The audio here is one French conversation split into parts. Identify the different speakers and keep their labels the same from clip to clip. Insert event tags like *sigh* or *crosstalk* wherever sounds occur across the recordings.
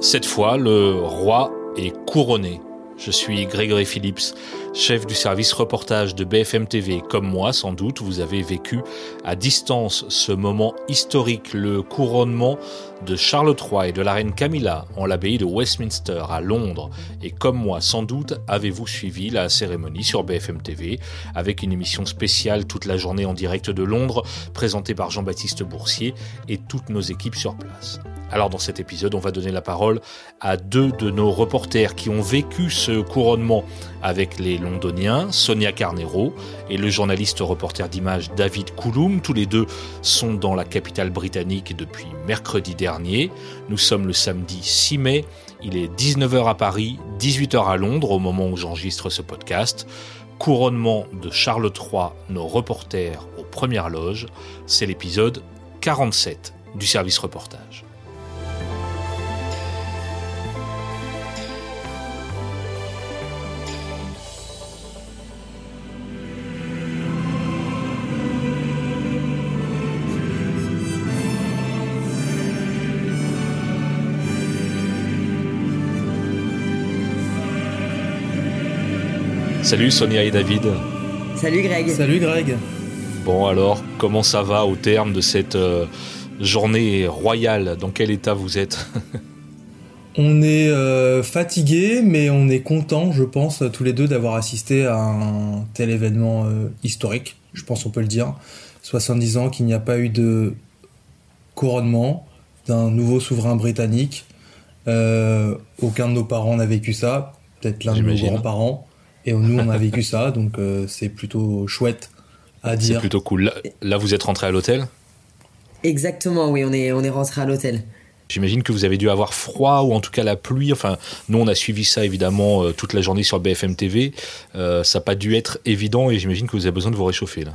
Speaker 1: Cette fois, le roi est couronné. Je suis Grégory Phillips, chef du service reportage de BFM TV. Comme moi, sans doute, vous avez vécu à distance ce moment historique, le couronnement de Charles III et de la reine Camilla en l'abbaye de Westminster à Londres. Et comme moi, sans doute, avez-vous suivi la cérémonie sur BFM TV avec une émission spéciale toute la journée en direct de Londres, présentée par Jean-Baptiste Boursier et toutes nos équipes sur place. Alors dans cet épisode, on va donner la parole à deux de nos reporters qui ont vécu ce couronnement avec les Londoniens, Sonia Carnero et le journaliste reporter d'image David Couloum. Tous les deux sont dans la capitale britannique depuis mercredi dernier. Nous sommes le samedi 6 mai. Il est 19h à Paris, 18h à Londres au moment où j'enregistre ce podcast. Couronnement de Charles III, nos reporters aux premières loges. C'est l'épisode 47 du service reportage. Salut Sonia et David.
Speaker 2: Salut Greg.
Speaker 3: Salut Greg.
Speaker 1: Bon alors, comment ça va au terme de cette euh, journée royale? Dans quel état vous êtes? *laughs*
Speaker 3: On est euh, fatigué, mais on est content, je pense, tous les deux d'avoir assisté à un tel événement euh, historique. Je pense on peut le dire. 70 ans qu'il n'y a pas eu de couronnement d'un nouveau souverain britannique. aucun de nos parents n'a vécu ça. Peut-être l'un de nos grands-parents. Et nous, on a vécu ça, donc euh, c'est plutôt chouette à dire.
Speaker 1: C'est plutôt cool. Là, vous êtes rentré à l'hôtel?
Speaker 2: Exactement, oui, on est, on est rentré à l'hôtel.
Speaker 1: J'imagine que vous avez dû avoir froid ou en tout cas la pluie. Enfin, nous, on a suivi ça évidemment euh, toute la journée sur BFM TV. Euh, ça n'a pas dû être évident et j'imagine que vous avez besoin de vous réchauffer là.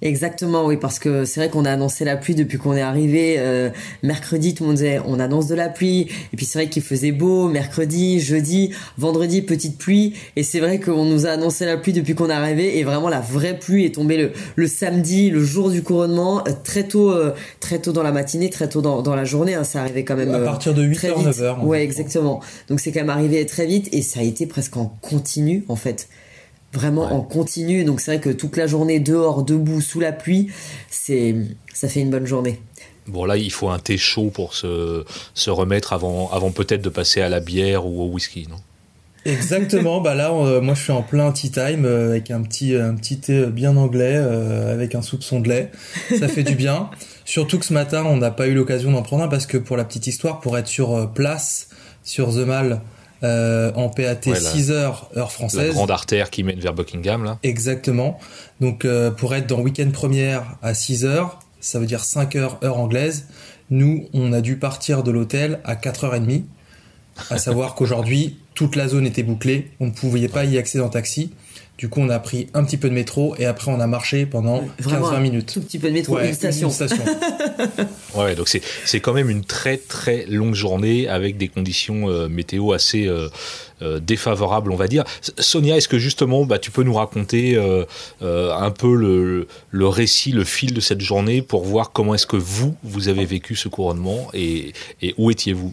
Speaker 2: Exactement, oui, parce que c'est vrai qu'on a annoncé la pluie depuis qu'on est arrivé. Euh, mercredi, tout le monde disait on annonce de la pluie. Et puis c'est vrai qu'il faisait beau. Mercredi, jeudi, vendredi, petite pluie. Et c'est vrai qu'on nous a annoncé la pluie depuis qu'on est arrivé. Et vraiment, la vraie pluie est tombée le, le samedi, le jour du couronnement, euh, très tôt, euh, très tôt dans la matinée, très tôt dans, dans la journée. Hein, ça arrivait quand même.
Speaker 3: À partir de 8h, 9h.
Speaker 2: Ouais, exactement. Donc c'est quand même arrivé très vite et ça a été presque en continu en fait vraiment en continu. Donc c'est vrai que toute la journée dehors, debout, sous la pluie, c'est ça fait une bonne journée.
Speaker 1: Bon là, il faut un thé chaud pour se, se remettre avant, avant peut-être de passer à la bière ou au whisky, non?
Speaker 3: Exactement, bah là, moi je suis en plein tea time euh, avec un petit, un petit thé bien anglais, euh, avec un soupçon de lait. Ça fait du bien. *laughs* Surtout que ce matin, on n'a pas eu l'occasion d'en prendre un parce que pour la petite histoire, pour être sur euh, place, sur The Mall, euh, en PAT 6 heures heure française.
Speaker 1: La grande artère qui mène vers Buckingham là.
Speaker 3: Exactement. Donc euh, pour être dans week-end première à 6 heures, ça veut dire 5 heures heure anglaise. Nous, on a dû partir de l'hôtel à 4h30. À savoir qu'aujourd'hui, toute la zone était bouclée. On ne pouvait pas y accéder en taxi. Du coup, on a pris un petit peu de métro et après on a marché pendant 15-20 minutes.
Speaker 2: Tout petit peu de métro, une station. *laughs*
Speaker 1: ouais, donc c'est c'est quand même une très très longue journée avec des conditions euh, météo assez euh, euh, défavorables, on va dire. Sonia, est-ce que justement, bah, tu peux nous raconter un peu le, le récit, le fil de cette journée pour voir comment est-ce que vous vous avez vécu ce couronnement et, et où étiez-vous?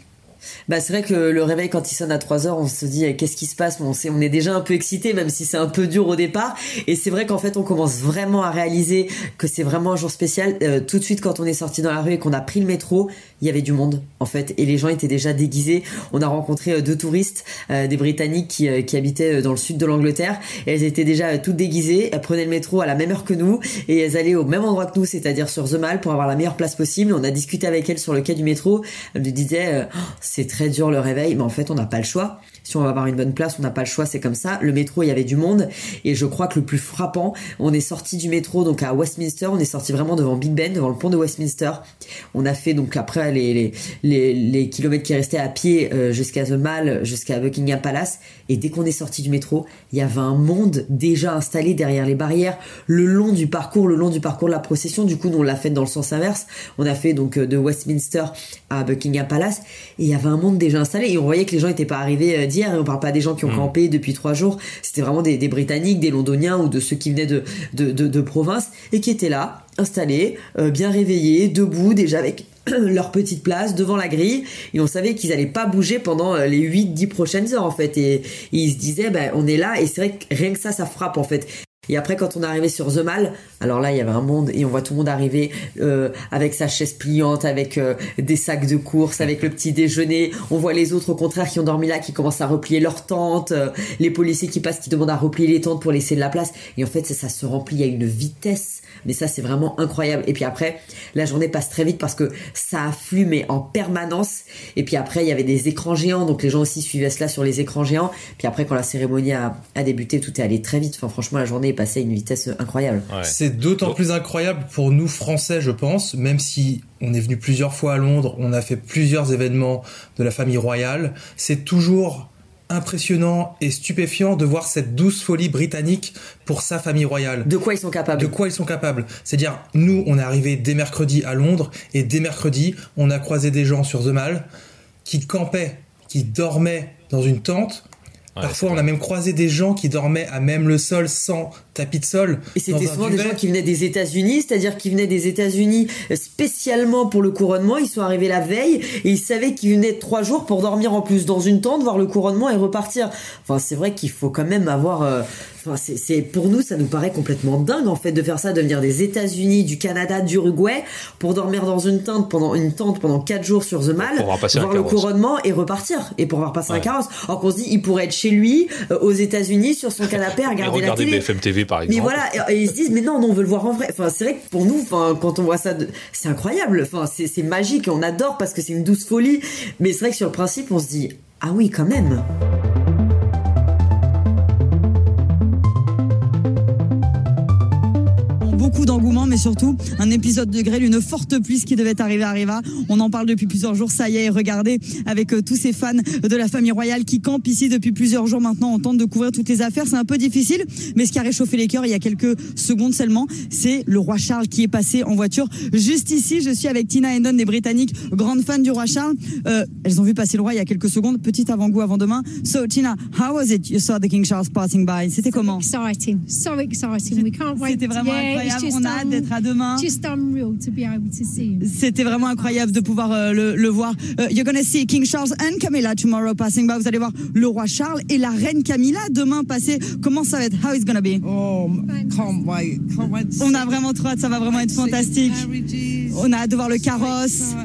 Speaker 2: Bah, c'est vrai que le réveil, quand il sonne à 3 heures, on se dit, eh, qu'est-ce qui se passe? on, sait, on est déjà un peu excité, même si c'est un peu dur au départ. Et c'est vrai qu'en fait, on commence vraiment à réaliser que c'est vraiment un jour spécial. Euh, tout de suite, quand on est sorti dans la rue et qu'on a pris le métro, il y avait du monde, en fait. Et les gens étaient déjà déguisés. On a rencontré euh, deux touristes, euh, des Britanniques qui, qui habitaient dans le sud de l'Angleterre. Et elles étaient déjà toutes déguisées. Elles prenaient le métro à la même heure que nous. Et elles allaient au même endroit que nous, c'est-à-dire sur The Mall, pour avoir la meilleure place possible. On a discuté avec elles sur le quai du métro. Elles nous disaient, oh, c'est très dur le réveil, mais en fait on n'a pas le choix. Si on va avoir une bonne place, on n'a pas le choix, c'est comme ça. Le métro, il y avait du monde et je crois que le plus frappant, on est sorti du métro donc à Westminster, on est sorti vraiment devant Big Ben, devant le pont de Westminster. On a fait donc après les les, les, kilomètres qui restaient à pied euh, jusqu'à The Mall, jusqu'à Buckingham Palace et dès qu'on est sorti du métro, il y avait un monde déjà installé derrière les barrières le long du parcours, le long du parcours de la procession. Du coup, nous on l'a fait dans le sens inverse. On a fait donc euh, de Westminster à Buckingham Palace et il y avait un monde déjà installé et on voyait que les gens n'étaient pas arrivés euh, d'hier et on parle pas des gens qui ont hmm. campé depuis trois jours. C'était vraiment des, Britanniques des Londoniens ou de ceux qui venaient de, de, de, province et qui étaient là installés euh, bien réveillés debout déjà avec *clears throat* leur petite place devant la grille. Et on savait qu'ils allaient pas bouger pendant les 8-10 prochaines heures en fait. Et, ils se disaient ben on est là. Et c'est vrai que rien que ça ça frappe en fait et après, quand on est arrivé sur The Mall, alors là, il y avait un monde et on voit tout le monde arriver euh, avec sa chaise pliante, avec euh, des sacs de course, avec le petit déjeuner. On voit les autres, au contraire, qui ont dormi là, qui commencent à replier leurs tentes. Euh, les policiers qui passent, qui demandent à replier les tentes pour laisser de la place. Et en fait, ça, se remplit à une vitesse. Mais ça, c'est vraiment incroyable. Et puis après, la journée passe très vite parce que ça afflue, mais en permanence. Et puis après, il y avait des écrans géants. Donc les gens aussi suivaient cela sur les écrans géants. Puis après, quand la cérémonie a, a débuté, tout est allé très vite. Enfin, franchement, la journée passer à une vitesse incroyable.
Speaker 3: C'est d'autant plus incroyable pour nous Français, je pense, même si on est venu plusieurs fois à Londres, on a fait plusieurs événements de la famille royale. C'est toujours impressionnant et stupéfiant de voir cette douce folie britannique pour sa famille royale.
Speaker 2: De quoi ils sont capables?
Speaker 3: De quoi ils sont capables? C'est-à-dire, nous, on est arrivé dès mercredi à Londres et dès mercredi, on a croisé des gens sur The Mall qui campaient, qui dormaient dans une tente Parfois, on a même croisé des gens qui dormaient à même le sol sans tapis de sol.
Speaker 2: Et c'était souvent des gens qui venaient des États-Unis, c'est-à-dire qui venaient des États-Unis spécialement pour le couronnement. Ils sont arrivés la veille et ils savaient qu'ils venaient trois jours pour dormir en plus dans une tente, voir le couronnement et repartir. Enfin, c'est vrai qu'il faut quand même avoir. Euh, enfin, c'est pour nous, ça nous paraît complètement dingue en fait de faire ça, de venir des États-Unis, du Canada, d'Uruguay pour dormir dans une tente pendant une tente pendant quatre jours sur The Mall, voir, le couronnement et repartir et pour voir passer un carrosse. Alors qu'on se dit, il pourrait être chez lui euh, aux États-Unis sur son canapé à *laughs* regarder, la télé.
Speaker 1: BFM TV par exemple.
Speaker 2: Mais voilà, et, ils se disent, mais non, non, on veut le voir en vrai. Enfin, c'est vrai que pour nous, enfin, quand on voit ça, c'est incroyable. Enfin, c'est magique, on adore parce que c'est une douce folie. Mais c'est vrai que sur le principe, on se dit, ah oui, quand même.
Speaker 4: Beaucoup d'engouement, mais surtout un épisode de grêle, une forte pluie qui devait arriver arriva. On en parle depuis plusieurs jours. Ça y est, regardez avec euh, tous ces fans de la famille royale qui campent ici depuis plusieurs jours maintenant. On tente de couvrir toutes les affaires. C'est un peu difficile, mais ce qui a réchauffé les cœurs il y a quelques secondes seulement, c'est le roi Charles qui est passé en voiture juste ici. Je suis avec Tina Hendon des Britanniques, grande fan du roi Charles. Euh, elles ont vu passer le roi il y a quelques secondes. Petit avant-goût avant demain. So Tina, how was it? You saw the King Charles passing by? C'était comment?
Speaker 5: Exciting, so exciting. We can't wait.
Speaker 4: C'était vraiment incroyable on a hâte d'être à demain. C'était vraiment incroyable de pouvoir euh, le, le, voir. Uh, you're gonna see King Charles and Camilla tomorrow passing by. Vous allez voir le roi Charles et la reine Camilla demain passer. Comment ça va être? How is gonna be?
Speaker 6: Oh, can't wait. Can't wait
Speaker 4: on a vraiment trop hâte. Ça va vraiment être fantastique. On a hâte de voir le carrosse.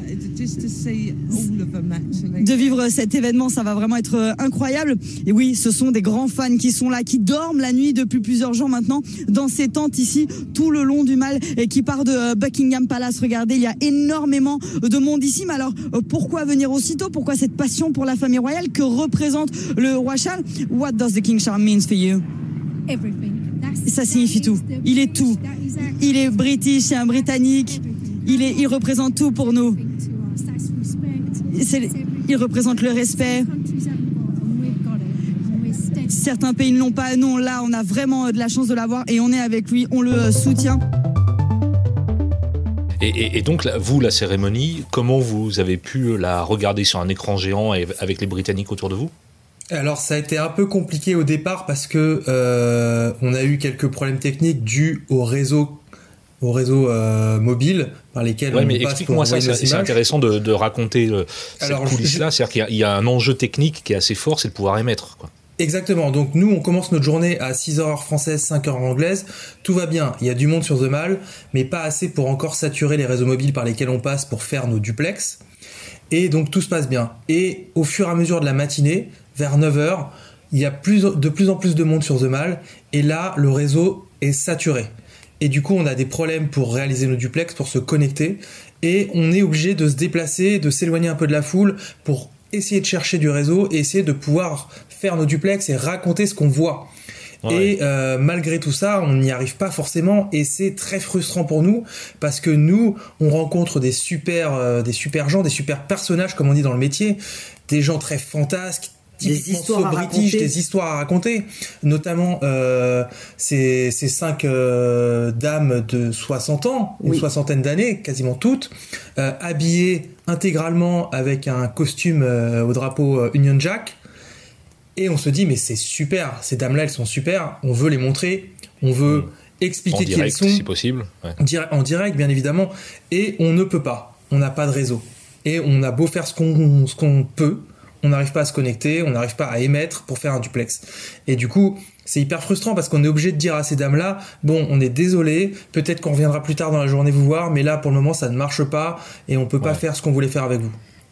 Speaker 4: De vivre cet événement, ça va vraiment être euh, incroyable. Et oui, ce sont des grands fans qui sont là, qui dorment la nuit depuis plusieurs jours maintenant dans ces tentes ici, tout le long du mal, et qui part de euh, Buckingham Palace. Regardez, il y a énormément de monde ici. Mais alors, euh, pourquoi venir aussitôt? Pourquoi cette passion pour la famille royale? Que représente le roi Charles? What does the King Charles mean for you? Ça signifie tout. Il est tout. Il est british, c'est un britannique. Il, est, il représente tout pour nous il représente le respect. Certains pays ne l'ont pas. Non, là, on a vraiment de la chance de l'avoir et on est avec lui, on le euh, soutient.
Speaker 1: Et, donc, vous, la cérémonie, comment vous avez pu la regarder sur un écran géant avec les Britanniques autour de vous?
Speaker 3: Alors ça a été un peu compliqué au départ parce que euh, on a eu quelques problèmes techniques dus au réseau au réseau euh, mobile par lesquels
Speaker 1: ouais, on mais explique-moi ça, c'est intéressant de, de raconter euh, cette coulisse-là. C'est-à-dire qu'il y, a un enjeu technique qui est assez fort, c'est de pouvoir émettre. Quoi.
Speaker 3: Exactement. Donc nous, on commence notre journée à 6h française, 5h anglaise. Tout va bien. Il y a du monde sur The Mall, mais pas assez pour encore saturer les réseaux mobiles par lesquels on passe pour faire nos duplex. Et donc tout se passe bien. Et au fur et à mesure de la matinée, vers 9h, il y a plus, de plus en plus de monde sur The Mall. Et là, le réseau est saturé. Et du coup, on a des problèmes pour réaliser nos duplex, pour se connecter. Et on est obligé de se déplacer, de s'éloigner un peu de la foule pour essayer de chercher du réseau et essayer de pouvoir faire nos duplex et raconter ce qu'on voit. Et euh, malgré tout ça, on n'y arrive pas forcément et c'est très frustrant pour nous parce que nous, on rencontre des super, euh, des super gens, des super personnages comme on dit dans le métier, des gens très fantasques,
Speaker 2: des histoires
Speaker 3: british, des histoires à raconter, notamment euh, ces, ces cinq euh, dames de 60 ans, une soixantaine d'années, quasiment toutes, euh, habillées intégralement avec un costume euh, au drapeau euh, Union Jack. Et on se dit, mais c'est super, ces dames-là, elles sont super, on veut les montrer, on veut mm. expliquer qui elles sont.
Speaker 1: si possible.
Speaker 3: En direct, bien évidemment. Et on ne peut pas on n'a pas de réseau. Et on a beau faire ce qu'on ce qu'on peut, on n'arrive pas à se connecter, on n'arrive pas à émettre pour faire un duplex. Et du coup, c'est hyper frustrant parce qu'on est obligé de dire à ces dames-là, bon, on est désolé, peut-être qu'on reviendra plus tard dans la journée vous voir, mais là, pour le moment, ça ne marche pas et on peut pas faire ce qu'on voulait faire avec vous.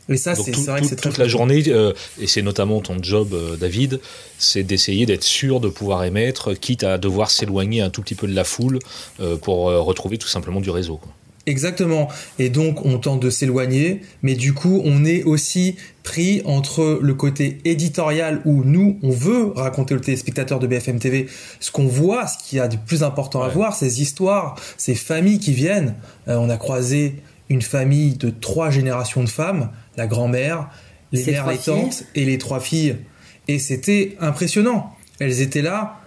Speaker 3: Et ça, c'est vrai que c'est très
Speaker 1: toute la journée, euh, et c'est notamment ton job, euh, David, c'est d'essayer d'être sûr de pouvoir émettre, quitte à devoir s'éloigner un tout petit peu de la foule euh, pour retrouver tout simplement du réseau. Quoi.
Speaker 3: Exactement. Et donc, on tente de s'éloigner, mais du coup, on est aussi pris entre le côté éditorial où nous, on veut raconter au téléspectateur de BFM TV ce qu'on voit, ce qu'il y a de plus important à voir, ces histoires, ces familles qui viennent. Euh, on a croisé une famille de trois générations de femmes, la grand-mère, les mères, les tantes et les trois filles. Et c'était impressionnant. Elles étaient là,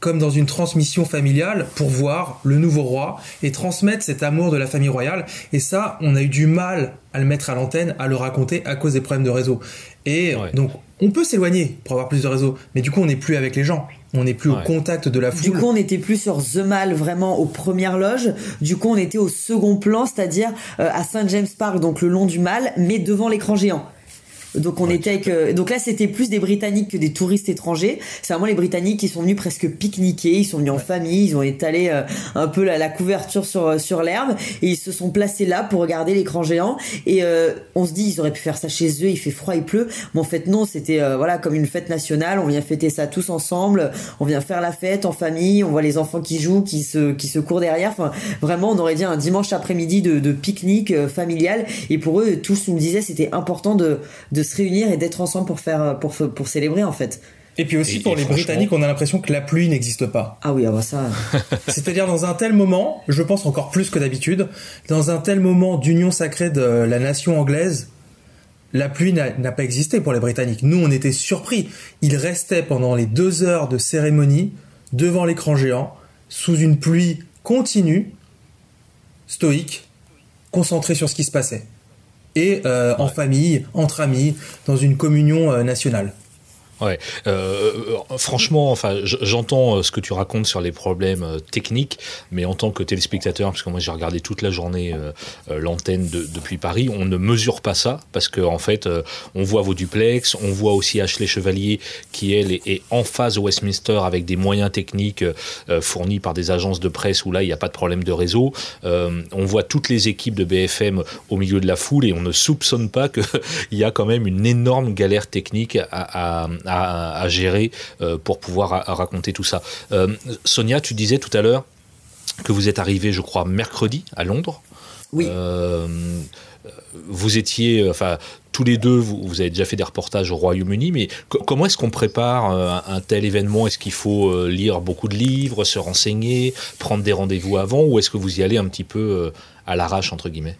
Speaker 3: comme dans une transmission familiale pour voir le nouveau roi et transmettre cet amour de la famille royale. Et ça, on a eu du mal à le mettre à l'antenne, à le raconter à cause des problèmes de réseau. Et donc, on peut s'éloigner pour avoir plus de réseau, mais du coup, on n'est plus avec les gens. On n'est plus au contact de la foule.
Speaker 2: Du coup, on n'était plus sur The Mall vraiment aux premières loges. Du coup, on était au second plan, c'est-à-dire euh, à Saint James Park, donc le long du Mall, mais devant l'écran géant. Donc on était avec, euh, donc là c'était plus des Britanniques que des touristes étrangers. C'est vraiment les Britanniques qui sont venus presque pique-niquer. Ils sont venus en famille, ils ont étalé euh, un peu la, couverture sur euh, sur l'herbe et ils se sont placés là pour regarder l'écran géant. Et on se dit ils auraient pu faire ça chez eux. Il fait froid, il pleut. Mais en fait non, c'était voilà comme une fête nationale. On vient fêter ça tous ensemble. On vient faire la fête en famille. On voit les enfants qui jouent, qui se qui se courent derrière. Enfin vraiment on aurait dit un dimanche après-midi de, de pique-nique familial. Et pour eux tous ils me disaient c'était important de de se réunir et d'être ensemble pour faire pour pour célébrer en fait.
Speaker 3: Et puis aussi pour les Britanniques, on a l'impression que la pluie n'existe pas.
Speaker 2: Ah oui, ah bah ça. *laughs*
Speaker 3: C'est-à-dire dans un tel moment, je pense encore plus que d'habitude, dans un tel moment d'union sacrée de la nation anglaise, la pluie n'a pas existé pour les Britanniques. Nous, on était surpris. Ils restaient pendant les deux heures de cérémonie devant l'écran géant, sous une pluie continue, stoïque, concentrés sur ce qui se passait et euh, en famille, entre amis, dans une communion euh, nationale.
Speaker 1: Ouais, euh, euh, franchement, enfin, j'entends euh, ce que tu racontes sur les problèmes techniques, mais en tant que téléspectateur, parce que moi j'ai regardé toute la journée l'antenne depuis Paris, on ne mesure pas ça parce qu'en en fait, on voit vos duplex, on voit aussi Ashley Chevalier qui elle est, en phase au Westminster avec des moyens techniques fournis par des agences de presse où là il n'y a pas de problème de réseau. on voit toutes les équipes de BFM au milieu de la foule et on ne soupçonne pas qu'il *laughs* y a quand même une énorme galère technique à à, gérer euh, pour pouvoir raconter tout ça. Euh, Sonia, tu disais tout à l'heure que vous êtes arrivé, je crois, mercredi à Londres.
Speaker 2: Oui.
Speaker 1: Euh, vous étiez, enfin, tous les deux, vous, avez déjà fait des reportages au Royaume-Uni, mais comment est-ce qu'on prépare un, tel événement? Est-ce qu'il faut lire beaucoup de livres, se renseigner, prendre des rendez-vous avant, ou est-ce que vous y allez un petit peu à l'arrache, entre guillemets?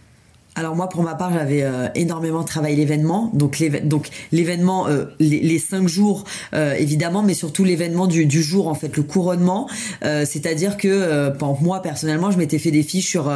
Speaker 2: Alors moi, pour ma part, j'avais euh, énormément travaillé l'événement, donc l'événement, euh, les, cinq jours euh, évidemment, mais surtout l'événement du, jour en fait, le couronnement. C'est-à-dire que moi personnellement, je m'étais fait des fiches sur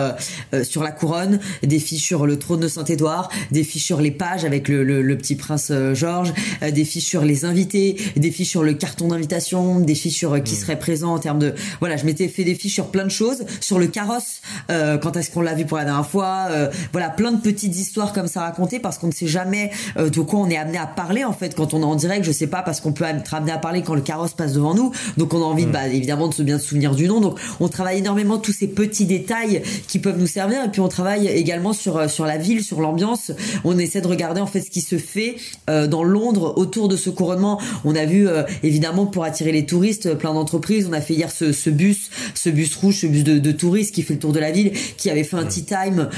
Speaker 2: sur la couronne, des fiches sur le trône de Saint-Édouard, des fiches sur les pages avec le, petit prince Georges, des fiches sur les invités, des fiches sur le carton d'invitation, des fiches sur qui hmm. serait présent en termes de voilà, je m'étais fait des fiches sur plein de choses, sur le carrosse, quand est-ce qu'on l'a vu pour la dernière fois, voilà plein de petites histoires comme ça racontées parce qu'on ne sait jamais euh, de quoi on est amené à parler en fait quand on est en direct. Je sais pas parce qu'on peut être amené à parler quand le carrosse passe devant nous. Donc on a envie, mm. bah, évidemment, de se bien souvenir du nom. Donc on travaille énormément tous ces petits détails qui peuvent nous servir et puis on travaille également sur euh, sur la ville, sur l'ambiance. On essaie de regarder en fait ce qui se fait euh, dans Londres autour de ce couronnement. On a vu évidemment pour attirer les touristes plein d'entreprises. On a fait hier ce, ce, bus, ce bus rouge, ce bus de, de, touristes qui fait le tour de la ville, qui avait fait un tea time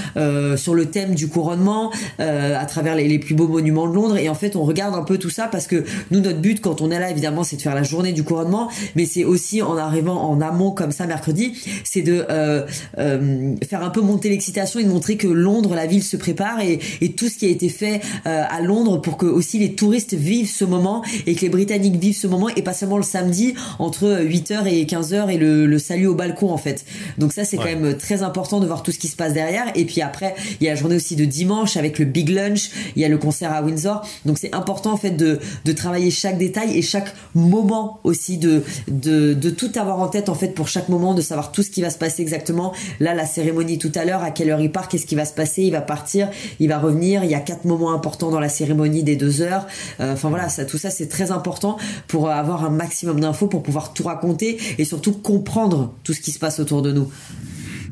Speaker 2: sur le thème du couronnement euh, à travers les, plus beaux monuments de Londres. Et en fait, on regarde un peu tout ça parce que nous, notre but quand on est là, évidemment, c'est de faire la journée du couronnement, mais c'est aussi en arrivant en amont comme ça mercredi, c'est de euh, euh, faire un peu monter l'excitation et de montrer que Londres, la ville, se prépare et, et tout ce qui a été fait à Londres pour que aussi les touristes vivent ce moment et que les Britanniques vivent ce moment et pas seulement le samedi entre 8h et 15h et le, le salut au balcon en fait. Donc ça c'est quand même très important de voir tout ce qui se passe derrière et puis après il y a la journée aussi de dimanche avec le big lunch, il y a le concert à Windsor. Donc c'est important en fait de, de travailler chaque détail et chaque moment aussi de, de, de tout avoir en tête en fait pour chaque moment, de savoir tout ce qui va se passer exactement. Là, la cérémonie tout à l'heure, à quelle heure il part, qu'est-ce qui va se passer, il va partir, il va revenir. Il y a quatre moments importants dans la cérémonie des deux heures. Euh, enfin voilà, tout ça c'est très important pour avoir un maximum d'infos pour pouvoir tout raconter et surtout comprendre tout ce qui se passe autour de nous.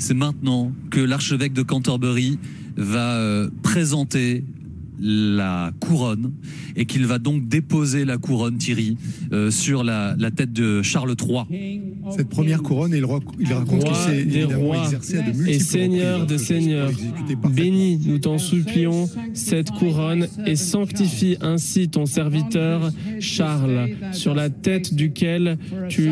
Speaker 7: C'est maintenant que l'archevêque de Canterbury va euh, présenter la couronne et qu'il va donc déposer la couronne, Thierry, euh, sur la, la, tête de Charles III.
Speaker 8: Cette première couronne, il, il raconte qu'il s'est évidemment exercé à de multiples
Speaker 9: et Seigneur de Seigneurs, bénis, nous t'en supplions, cette couronne et sanctifie ainsi ton serviteur Charles, sur la tête duquel tu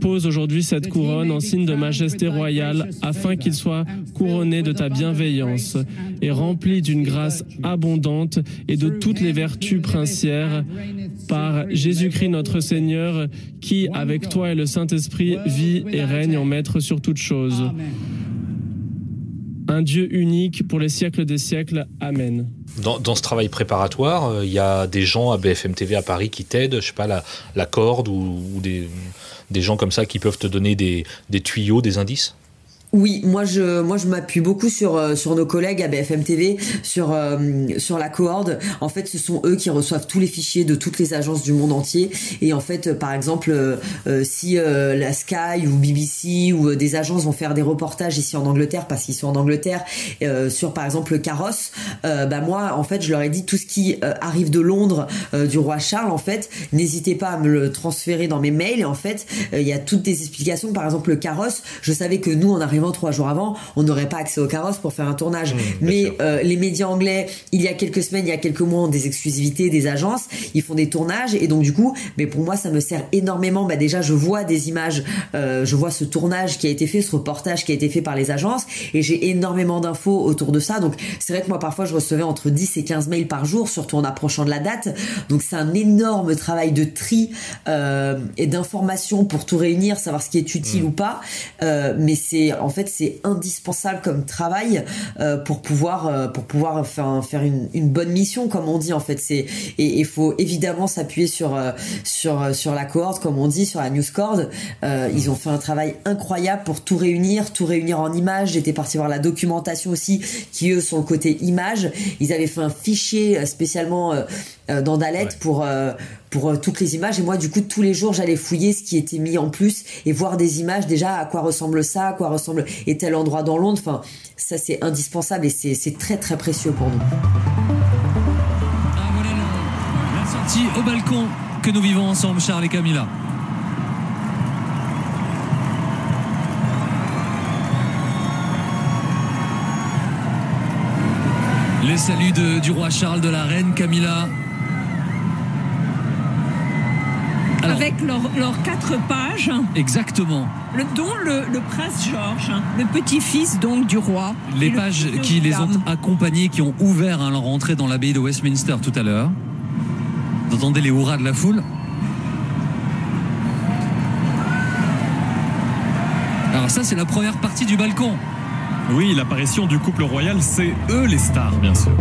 Speaker 9: poses aujourd'hui cette couronne en signe de majesté royale, afin qu'il soit couronné de ta bienveillance et rempli d'une grâce abondante et de toutes les vertus princières par Jésus-Christ notre Seigneur, qui, avec toi et le Saint-Esprit, vit et règne en maître sur toutes choses. Un Dieu unique pour les siècles des siècles. Amen.
Speaker 1: Dans, dans ce travail préparatoire, il euh, y a des gens à BFM TV à Paris qui t'aident, je sais pas, la, la corde ou, ou des, des, gens comme ça qui peuvent te donner des, des tuyaux, des indices?
Speaker 2: Oui, moi je moi je m'appuie beaucoup sur euh, sur nos collègues à BFM TV, sur euh, sur la cohorde. En fait, ce sont eux qui reçoivent tous les fichiers de toutes les agences du monde entier. Et en fait, par exemple, euh, si la Sky ou BBC ou des agences vont faire des reportages ici en Angleterre parce qu'ils sont en Angleterre sur par exemple le carrosse, bah moi en fait je leur ai dit tout ce qui arrive de Londres du roi Charles en fait, n'hésitez pas à me le transférer dans mes mails. Et en fait, il y a toutes des explications. Par exemple le carrosse, je savais que nous en arrivant trois jours avant, on n'aurait pas accès au carrosse pour faire un tournage. Mmh, mais euh, les médias anglais, il y a quelques semaines, il y a quelques mois, ont des exclusivités, des agences, ils font des tournages et donc du coup, mais pour moi, ça me sert énormément. Bah déjà, je vois des images, euh, je vois ce tournage qui a été fait, ce reportage qui a été fait par les agences et j'ai énormément d'infos autour de ça. Donc c'est vrai que moi, parfois, je recevais entre 10 et 15 mails par jour, surtout en approchant de la date. Donc c'est un énorme travail de tri euh, et d'information pour tout réunir, savoir ce qui est utile mmh. ou pas. Mais c'est en fait c'est indispensable comme travail euh, pour pouvoir euh, pour pouvoir faire, faire une, bonne mission comme on dit en fait. C'est et il faut évidemment s'appuyer sur euh, sur sur la cohorte comme on dit sur la news cord. Euh, ils ont fait un travail incroyable pour tout réunir tout réunir en images. J'étais parti voir la documentation aussi qui eux sont côté image. Ils avaient fait un fichier spécialement dans Dalet ouais. pour pour euh, toutes les images. Et moi, du coup, tous les jours, j'allais fouiller ce qui était mis en plus et voir des images déjà à quoi ressemble ça, à quoi ressemble et tel endroit dans Londres. Enfin, ça, c'est indispensable et c'est très, très précieux pour nous.
Speaker 7: Ah, voilà la sortie au balcon que nous vivons ensemble, Charles et Camilla. Les saluts de, du roi Charles, de la reine Camilla,
Speaker 10: avec leurs leur quatre pages.
Speaker 7: Exactement.
Speaker 10: Le, dont le, le prince Georges, le petit-fils donc du roi.
Speaker 7: Les pages le, qui les ont accompagnés, qui ont ouvert à leur entrée dans l'abbaye de Westminster tout à l'heure. Vous entendez les hurrahs de la foule Alors ça, c'est la première partie du balcon.
Speaker 11: Oui, l'apparition du couple royal, c'est eux les stars, bien sûr.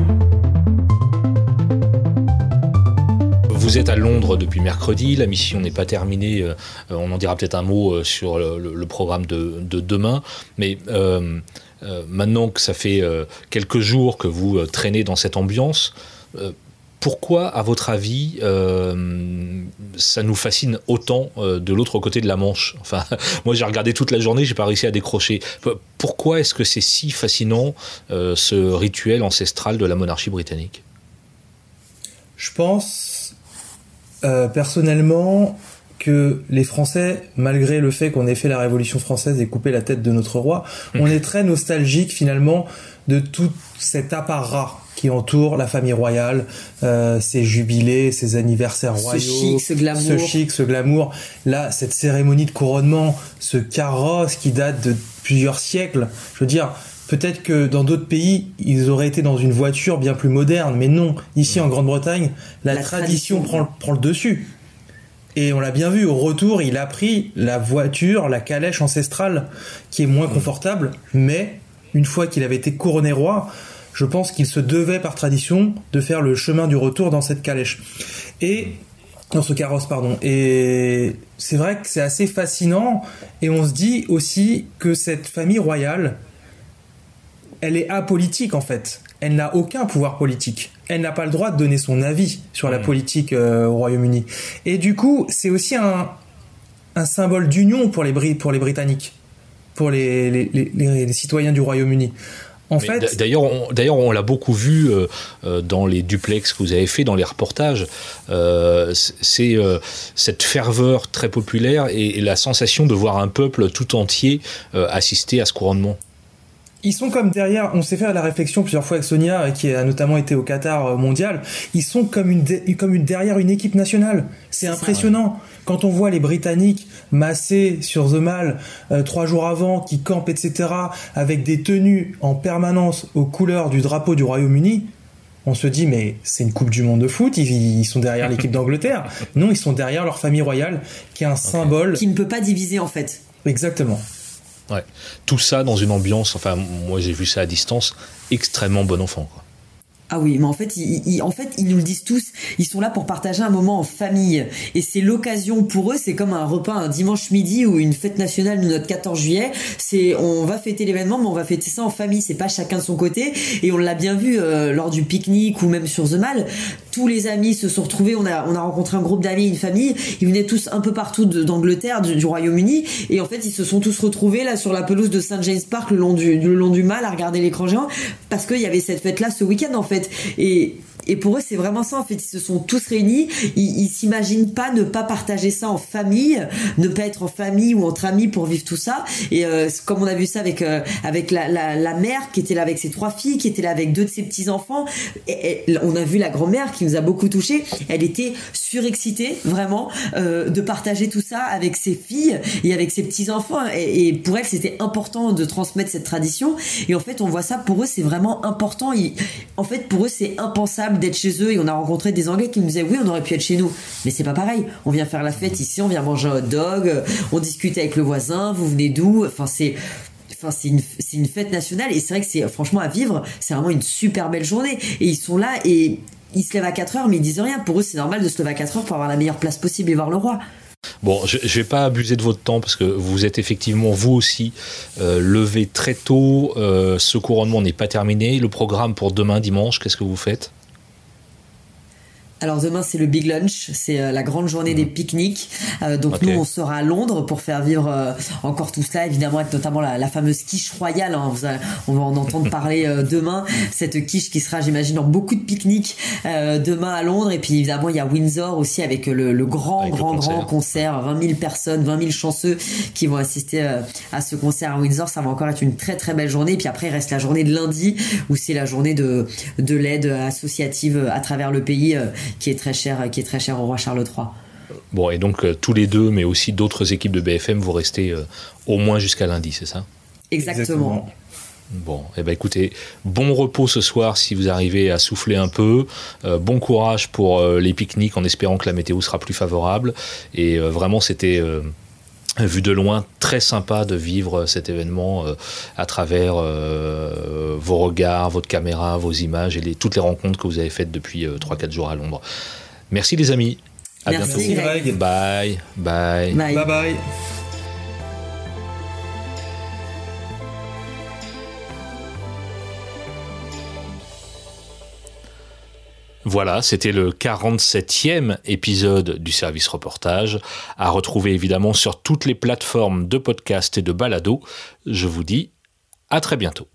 Speaker 1: Vous êtes à Londres depuis mercredi, la mission n'est pas terminée, euh, on en dira peut-être un mot euh, sur le, programme de, de, demain, mais euh, maintenant que ça fait quelques jours que vous traînez dans cette ambiance, pourquoi, à votre avis, ça nous fascine autant de l'autre côté de la Manche? Enfin, *laughs* moi j'ai regardé toute la journée, j'ai pas réussi à décrocher. Pourquoi est-ce que c'est si fascinant ce rituel ancestral de la monarchie britannique?
Speaker 3: Je pense euh, personnellement que les Français, malgré le fait qu'on ait fait la Révolution française et coupé la tête de notre roi, mmh. on est très nostalgique finalement de tout cet apparat qui entoure la famille royale, euh, ses jubilés, ses anniversaires royaux,
Speaker 2: ce chic, ce glamour.
Speaker 3: ce chic, ce glamour. Là, cette cérémonie de couronnement, ce carrosse qui date de plusieurs siècles. Je veux dire, Peut-être que dans d'autres pays, ils auraient été dans une voiture bien plus moderne, mais non. Ici, en Grande-Bretagne, la, la, tradition, tradition prend, prend, le dessus. Et on l'a bien vu, au retour, il a pris la voiture, la calèche ancestrale, qui est moins confortable, mais une fois qu'il avait été couronné roi, je pense qu'il se devait par tradition de faire le chemin du retour dans cette calèche. Et dans ce carrosse, pardon. Et c'est vrai que c'est assez fascinant. Et on se dit aussi que cette famille royale, elle est apolitique en fait. Elle n'a aucun pouvoir politique. Elle n'a pas le droit de donner son avis sur la politique euh, au Royaume-Uni. Et du coup, c'est aussi un, un symbole d'union pour les, pour les Britanniques, pour les, les, les, les citoyens du Royaume-Uni. En fait,
Speaker 1: d'ailleurs, on, d'ailleurs, on l'a beaucoup vu euh, euh, dans les duplex que vous avez fait, dans les reportages. Euh, c'est euh, cette ferveur très populaire et, et, la sensation de voir un peuple tout entier assister à ce couronnement
Speaker 3: ils sont comme derrière, on s'est fait la réflexion plusieurs fois avec Sonia, qui a notamment été au Qatar mondial, ils sont comme une, comme une derrière une équipe nationale. C'est impressionnant. Ça, ouais. Quand on voit les Britanniques massés sur The Mall euh, trois jours avant, qui campent, etc., avec des tenues en permanence aux couleurs du drapeau du Royaume-Uni, on se dit mais c'est une Coupe du Monde de foot, ils, ils sont derrière l'équipe *laughs* d'Angleterre. Non, ils sont derrière leur famille royale, qui est un okay. symbole.
Speaker 2: Qui ne peut pas diviser en fait.
Speaker 3: Exactement.
Speaker 1: Ouais. Tout ça dans une ambiance, enfin, moi j'ai vu ça à distance, extrêmement bon enfant.
Speaker 2: Ah oui, mais en fait, ils, ils, en fait, ils nous le disent tous. Ils sont là pour partager un moment en famille, et c'est l'occasion pour eux. C'est comme un repas un dimanche midi ou une fête nationale de notre 14 juillet. C'est, on va fêter l'événement, mais on va fêter ça en famille. C'est pas chacun de son côté. Et on l'a bien vu euh, lors du pique-nique ou même sur The Mall. Tous les amis se sont retrouvés. On a, on a rencontré un groupe d'amis, une famille. Ils venaient tous un peu partout d'Angleterre, du, Royaume-Uni, et en fait, ils se sont tous retrouvés là sur la pelouse de St James Park le long du, le à regarder l'écran géant parce qu'il y avait cette fête là ce week-end en fait. Et, et pour eux, c'est vraiment ça. En fait, ils se sont tous réunis. Ils, s'imaginent pas ne pas partager ça en famille, ne pas être en famille ou entre amis pour vivre tout ça. Et euh, comme on a vu ça avec euh, avec la, la, mère qui était là avec ses trois filles, qui était là avec deux de ses petits enfants. Et, et on a vu la grand-mère qui nous a beaucoup touché. Elle était surexcitée vraiment euh, de partager tout ça avec ses filles et avec ses petits enfants. Et, pour elle, c'était important de transmettre cette tradition. Et en fait, on voit ça pour eux, c'est vraiment important. En fait, pour eux, c'est impensable d'être chez eux et on a rencontré des Anglais qui nous disaient oui on aurait pu être chez nous. Mais c'est pas pareil. On vient faire la fête ici on vient manger un hot dog on discute avec le voisin vous venez d'où? Enfin c'est Enfin, c'est une, une fête nationale et c'est vrai que c'est franchement à vivre c'est vraiment une super belle journée. Et ils sont là et ils se lèvent à 4 heures mais ils disent rien. Pour eux c'est normal de se lever à 4 heures pour avoir la meilleure place possible et voir le roi.
Speaker 1: Bon, je vais pas abuser de votre temps parce que vous êtes effectivement vous aussi euh, levé très tôt. Euh, ce couronnement n'est pas terminé. Le programme pour demain dimanche, qu'est-ce que vous faites?
Speaker 2: Alors demain c'est le big lunch, c'est euh, la grande journée mmh. des pique-niques. Euh, donc okay. nous on sera à Londres pour faire vivre euh, encore tout cela, évidemment avec notamment la, la fameuse quiche royale. Hein. Vous, on va en entendre *laughs* parler euh, demain. Cette quiche qui sera, j'imagine, dans beaucoup de pique-niques euh, demain à Londres. Et puis évidemment il y a Windsor aussi avec le, le grand avec grand le concert. grand concert, 20 000 personnes, 20 000 chanceux qui vont assister à ce concert à Windsor. Ça va encore être une très très belle journée. Et puis après il reste la journée de lundi où c'est la journée de de l'aide associative à travers le pays qui est très cher, qui est très cher au roi Charles III.
Speaker 1: Bon, et donc euh, tous les deux, mais aussi d'autres équipes de BFM, vous restez euh, au moins jusqu'à lundi, c'est ça?
Speaker 2: Exactement. Exactement.
Speaker 1: Bon, eh ben écoutez, bon repos ce soir si vous arrivez à souffler un peu. Euh, bon courage pour euh, les pique-niques en espérant que la météo sera plus favorable. Et euh, vraiment, c'était vu de loin très sympa de vivre cet événement euh, à travers euh, vos regards, votre caméra, vos images et les, toutes les rencontres que vous avez faites depuis euh, 3-4 jours à Londres. Merci les amis.
Speaker 2: À Merci
Speaker 1: bientôt.
Speaker 2: Greg.
Speaker 1: Bye. Bye.
Speaker 3: Bye bye. bye.
Speaker 1: Voilà, c'était le 47e épisode du service reportage, à retrouver évidemment sur toutes les plateformes de podcast et de balado. Je vous dis à très bientôt.